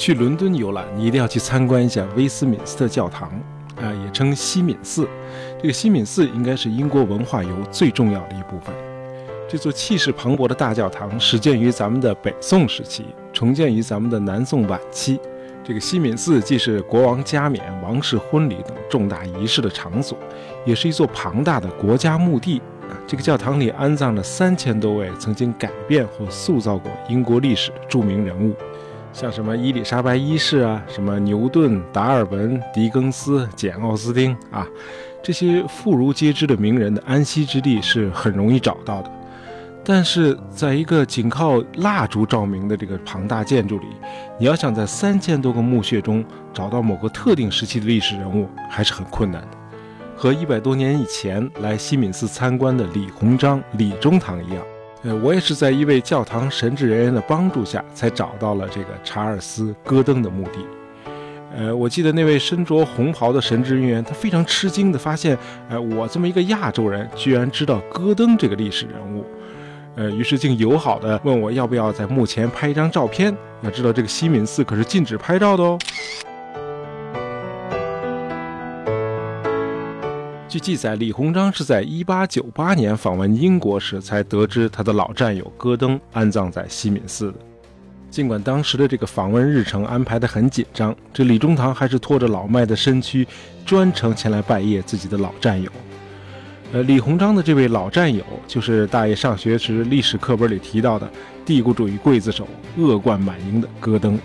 去伦敦游览，你一定要去参观一下威斯敏斯特教堂，啊，也称西敏寺。这个西敏寺应该是英国文化游最重要的一部分。这座气势磅礴的大教堂始建于咱们的北宋时期，重建于咱们的南宋晚期。这个西敏寺既是国王加冕、王室婚礼等重大仪式的场所，也是一座庞大的国家墓地。这个教堂里安葬了三千多位曾经改变或塑造过英国历史的著名人物，像什么伊丽莎白一世啊，什么牛顿、达尔文、狄更斯、简·奥斯汀啊，这些妇孺皆知的名人的安息之地是很容易找到的。但是，在一个仅靠蜡烛照明的这个庞大建筑里，你要想在三千多个墓穴中找到某个特定时期的历史人物，还是很困难的。和一百多年以前来西敏寺参观的李鸿章、李中堂一样，呃，我也是在一位教堂神职人员的帮助下，才找到了这个查尔斯·戈登的墓地。呃，我记得那位身着红袍的神职人员，他非常吃惊地发现，呃，我这么一个亚洲人，居然知道戈登这个历史人物。呃，于是竟友好地问我要不要在墓前拍一张照片。要知道，这个西敏寺可是禁止拍照的哦。据记载，李鸿章是在1898年访问英国时才得知他的老战友戈登安葬在西敏寺的。尽管当时的这个访问日程安排得很紧张，这李中堂还是拖着老迈的身躯，专程前来拜谒自己的老战友。呃，李鸿章的这位老战友，就是大爷上学时历史课本里提到的帝国主义刽子手、恶贯满盈的戈登。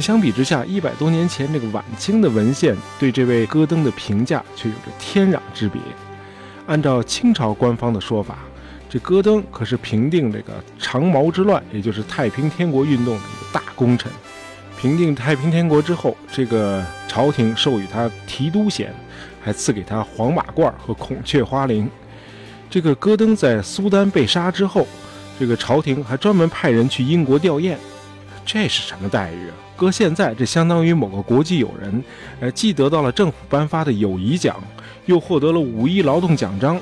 相比之下，一百多年前这个晚清的文献对这位戈登的评价却有着天壤之别。按照清朝官方的说法，这戈登可是平定这个长毛之乱，也就是太平天国运动的一个大功臣。平定太平天国之后，这个朝廷授予他提督衔，还赐给他黄马褂和孔雀花翎。这个戈登在苏丹被杀之后，这个朝廷还专门派人去英国吊唁。这是什么待遇啊？搁现在，这相当于某个国际友人，呃，既得到了政府颁发的友谊奖，又获得了五一劳动奖章，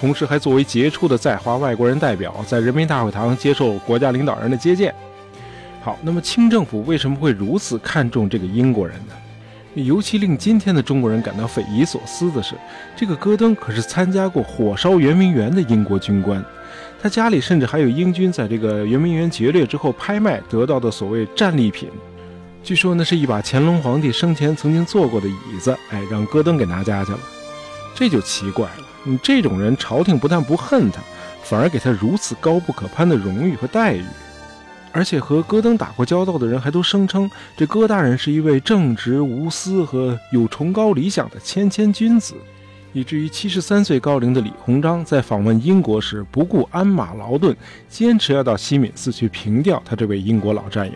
同时还作为杰出的在华外国人代表，在人民大会堂接受国家领导人的接见。好，那么清政府为什么会如此看重这个英国人呢？尤其令今天的中国人感到匪夷所思的是，这个戈登可是参加过火烧圆明园的英国军官。他家里甚至还有英军在这个圆明园劫掠之后拍卖得到的所谓战利品，据说那是一把乾隆皇帝生前曾经坐过的椅子，哎，让戈登给拿家去了。这就奇怪了，你这种人，朝廷不但不恨他，反而给他如此高不可攀的荣誉和待遇，而且和戈登打过交道的人还都声称，这戈大人是一位正直无私和有崇高理想的谦谦君子。以至于七十三岁高龄的李鸿章在访问英国时，不顾鞍马劳顿，坚持要到西敏寺去凭吊他这位英国老战友。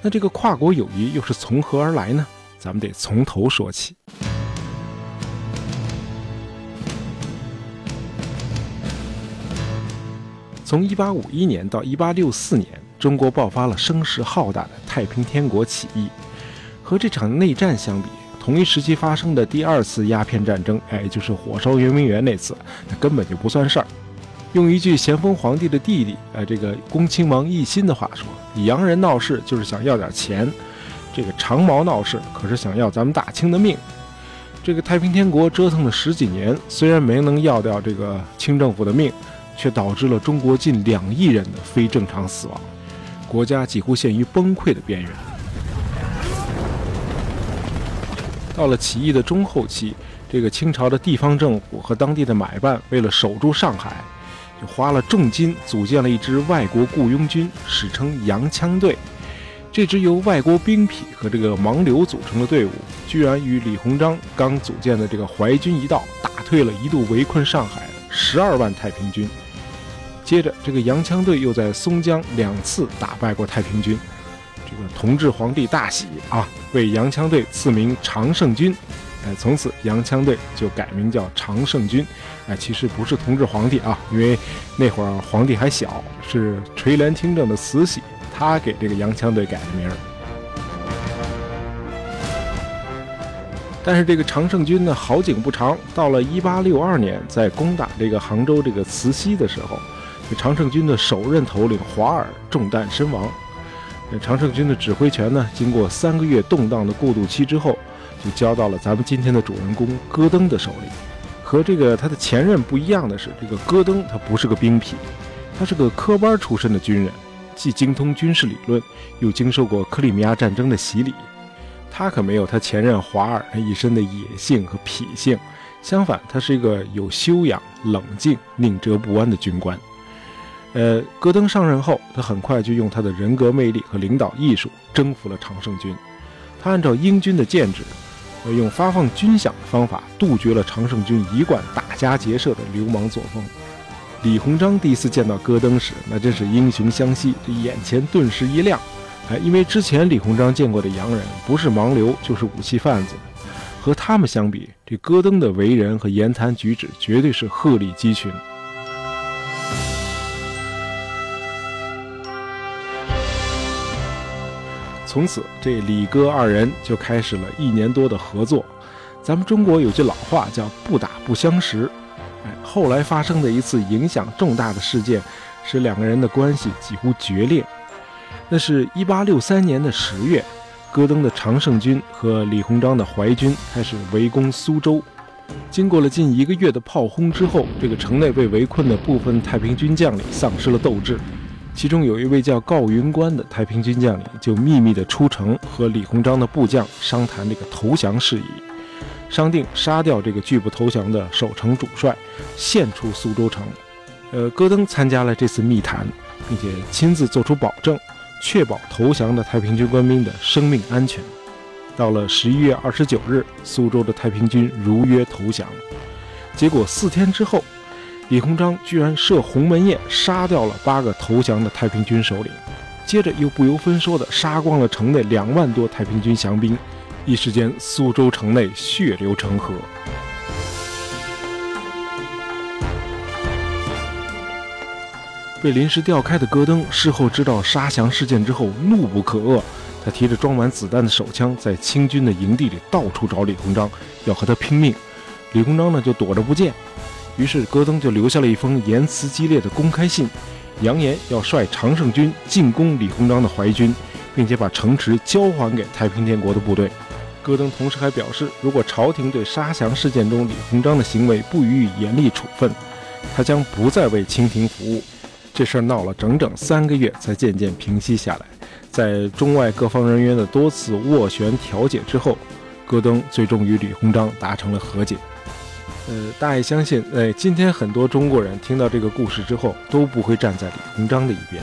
那这个跨国友谊又是从何而来呢？咱们得从头说起。从一八五一年到一八六四年，中国爆发了声势浩大的太平天国起义，和这场内战相比。同一时期发生的第二次鸦片战争，哎，就是火烧圆明园那次，那根本就不算事儿。用一句咸丰皇帝的弟弟，哎，这个恭亲王奕欣的话说：“洋人闹事就是想要点钱，这个长毛闹事可是想要咱们大清的命。”这个太平天国折腾了十几年，虽然没能要掉这个清政府的命，却导致了中国近两亿人的非正常死亡，国家几乎陷于崩溃的边缘。到了起义的中后期，这个清朝的地方政府和当地的买办为了守住上海，就花了重金组建了一支外国雇佣军，史称“洋枪队”。这支由外国兵痞和这个盲流组成的队伍，居然与李鸿章刚组建的这个淮军一道，打退了一度围困上海的十二万太平军。接着，这个洋枪队又在松江两次打败过太平军。这个同治皇帝大喜啊，为洋枪队赐名常胜军，从此洋枪队就改名叫常胜军，哎，其实不是同治皇帝啊，因为那会儿皇帝还小，是垂帘听政的慈禧，他给这个洋枪队改的名儿。但是这个常胜军呢，好景不长，到了一八六二年，在攻打这个杭州这个慈溪的时候，这常胜军的首任头领华尔中弹身亡。常胜军的指挥权呢，经过三个月动荡的过渡期之后，就交到了咱们今天的主人公戈登的手里。和这个他的前任不一样的是，这个戈登他不是个兵痞，他是个科班出身的军人，既精通军事理论，又经受过克里米亚战争的洗礼。他可没有他前任华尔那一身的野性和痞性，相反，他是一个有修养、冷静、宁折不弯的军官。呃，戈登上任后，他很快就用他的人格魅力和领导艺术征服了常胜军。他按照英军的建制，用发放军饷的方法杜绝了常胜军一贯打家劫舍的流氓作风。李鸿章第一次见到戈登时，那真是英雄相惜，这眼前顿时一亮。哎，因为之前李鸿章见过的洋人不是盲流就是武器贩子，和他们相比，这戈登的为人和言谈举止绝对是鹤立鸡群。从此，这李哥二人就开始了一年多的合作。咱们中国有句老话叫“不打不相识”。哎，后来发生的一次影响重大的事件，使两个人的关系几乎决裂。那是一八六三年的十月，戈登的常胜军和李鸿章的淮军开始围攻苏州。经过了近一个月的炮轰之后，这个城内被围困的部分太平军将领丧失了斗志。其中有一位叫告云关的太平军将领，就秘密地出城和李鸿章的部将商谈这个投降事宜，商定杀掉这个拒不投降的守城主帅，献出苏州城。呃，戈登参加了这次密谈，并且亲自做出保证，确保投降的太平军官兵的生命安全。到了十一月二十九日，苏州的太平军如约投降。结果四天之后。李鸿章居然设鸿门宴，杀掉了八个投降的太平军首领，接着又不由分说地杀光了城内两万多太平军降兵，一时间苏州城内血流成河。被临时调开的戈登事后知道杀降事件之后，怒不可遏，他提着装满子弹的手枪，在清军的营地里到处找李鸿章，要和他拼命。李鸿章呢，就躲着不见。于是，戈登就留下了一封言辞激烈的公开信，扬言要率常胜军进攻李鸿章的淮军，并且把城池交还给太平天国的部队。戈登同时还表示，如果朝廷对杀降事件中李鸿章的行为不予以严厉处分，他将不再为清廷服务。这事儿闹了整整三个月，才渐渐平息下来。在中外各方人员的多次斡旋调解之后，戈登最终与李鸿章达成了和解。呃，大爷相信，哎，今天很多中国人听到这个故事之后，都不会站在李鸿章的一边，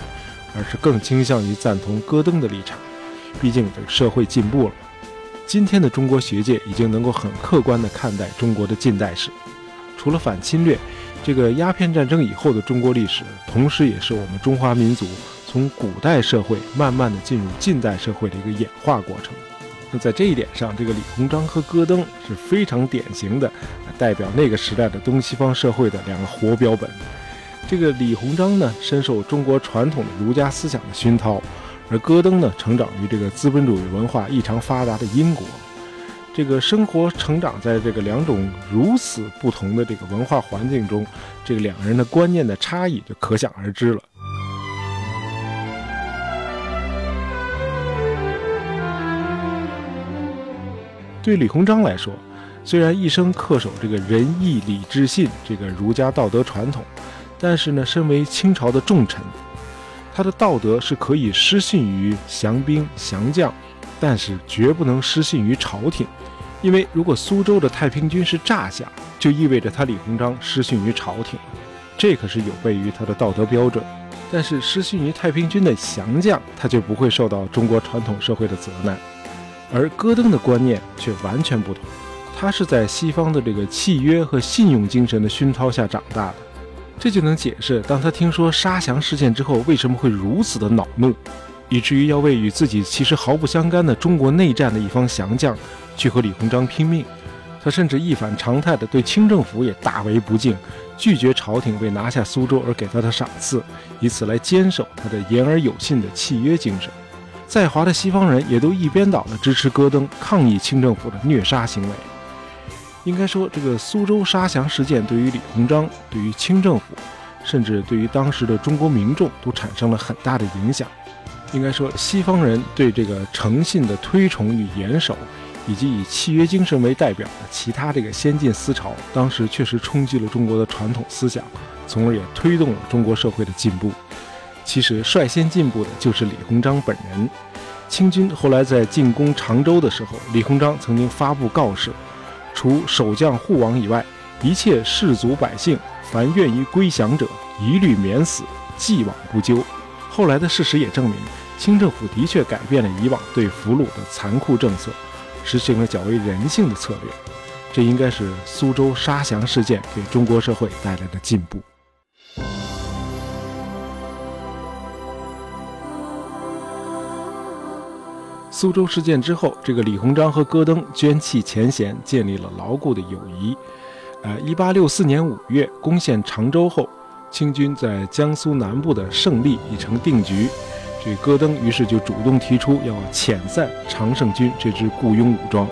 而是更倾向于赞同戈登的立场。毕竟，这个社会进步了，今天的中国学界已经能够很客观地看待中国的近代史。除了反侵略，这个鸦片战争以后的中国历史，同时也是我们中华民族从古代社会慢慢的进入近代社会的一个演化过程。在这一点上，这个李鸿章和戈登是非常典型的，代表那个时代的东西方社会的两个活标本。这个李鸿章呢，深受中国传统的儒家思想的熏陶，而戈登呢，成长于这个资本主义文化异常发达的英国。这个生活成长在这个两种如此不同的这个文化环境中，这个两个人的观念的差异就可想而知了。对李鸿章来说，虽然一生恪守这个仁义礼智信这个儒家道德传统，但是呢，身为清朝的重臣，他的道德是可以失信于降兵降将，但是绝不能失信于朝廷。因为如果苏州的太平军是诈降，就意味着他李鸿章失信于朝廷，这可是有悖于他的道德标准。但是失信于太平军的降将，他就不会受到中国传统社会的责难。而戈登的观念却完全不同，他是在西方的这个契约和信用精神的熏陶下长大的，这就能解释当他听说杀降事件之后为什么会如此的恼怒，以至于要为与自己其实毫不相干的中国内战的一方降将去和李鸿章拼命。他甚至一反常态的对清政府也大为不敬，拒绝朝廷为拿下苏州而给他的赏赐，以此来坚守他的言而有信的契约精神。在华的西方人也都一边倒的支持戈登抗议清政府的虐杀行为。应该说，这个苏州杀降事件对于李鸿章、对于清政府，甚至对于当时的中国民众都产生了很大的影响。应该说，西方人对这个诚信的推崇与严守，以及以契约精神为代表的其他这个先进思潮，当时确实冲击了中国的传统思想，从而也推动了中国社会的进步。其实，率先进步的就是李鸿章本人。清军后来在进攻常州的时候，李鸿章曾经发布告示：除守将护王以外，一切士族百姓，凡愿意归降者，一律免死，既往不咎。后来的事实也证明。清政府的确改变了以往对俘虏的残酷政策，实行了较为人性的策略。这应该是苏州杀降事件给中国社会带来的进步。苏州事件之后，这个李鸿章和戈登捐弃前嫌，建立了牢固的友谊。呃，一八六四年五月攻陷常州后，清军在江苏南部的胜利已成定局。这戈登于是就主动提出要遣散常胜军这支雇佣武装，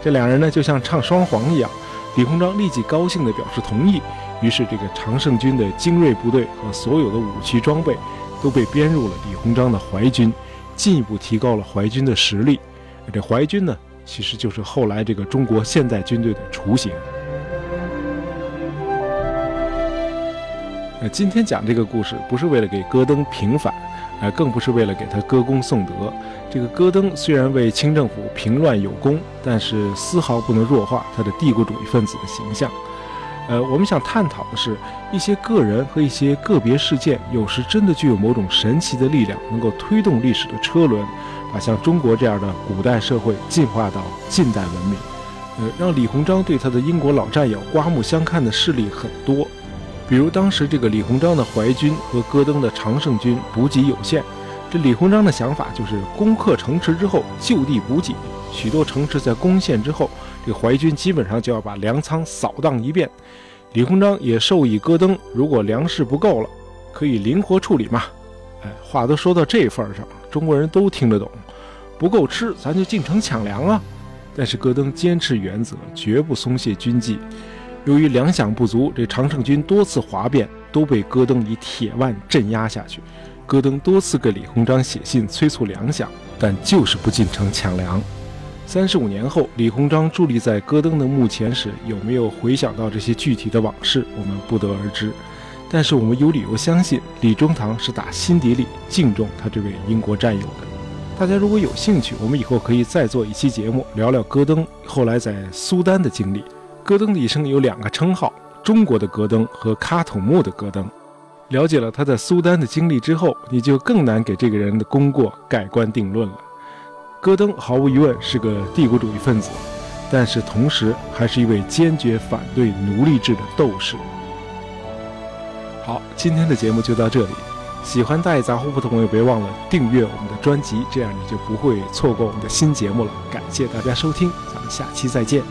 这两人呢就像唱双簧一样。李鸿章立即高兴地表示同意，于是这个常胜军的精锐部队和所有的武器装备都被编入了李鸿章的淮军，进一步提高了淮军的实力。这淮军呢，其实就是后来这个中国现代军队的雏形。那今天讲这个故事，不是为了给戈登平反。呃，更不是为了给他歌功颂德。这个戈登虽然为清政府平乱有功，但是丝毫不能弱化他的帝国主义分子的形象。呃，我们想探讨的是，一些个人和一些个别事件，有时真的具有某种神奇的力量，能够推动历史的车轮，把像中国这样的古代社会进化到近代文明。呃，让李鸿章对他的英国老战友刮目相看的事例很多。比如当时这个李鸿章的淮军和戈登的常胜军补给有限，这李鸿章的想法就是攻克城池之后就地补给。许多城池在攻陷之后，这淮军基本上就要把粮仓扫荡一遍。李鸿章也授意戈登，如果粮食不够了，可以灵活处理嘛。哎，话都说到这份上，中国人都听得懂。不够吃，咱就进城抢粮啊。但是戈登坚持原则，绝不松懈军纪。由于粮饷不足，这常胜军多次哗变，都被戈登以铁腕镇压下去。戈登多次给李鸿章写信催促粮饷，但就是不进城抢粮。三十五年后，李鸿章伫立在戈登的墓前时，有没有回想到这些具体的往事，我们不得而知。但是我们有理由相信，李中堂是打心底里敬重他这位英国战友的。大家如果有兴趣，我们以后可以再做一期节目，聊聊戈登后来在苏丹的经历。戈登的一生有两个称号：中国的戈登和喀土穆的戈登。了解了他在苏丹的经历之后，你就更难给这个人的功过盖棺定论了。戈登毫无疑问是个帝国主义分子，但是同时还是一位坚决反对奴隶制的斗士。好，今天的节目就到这里。喜欢大爷杂货铺的朋友，别忘了订阅我们的专辑，这样你就不会错过我们的新节目了。感谢大家收听，咱们下期再见。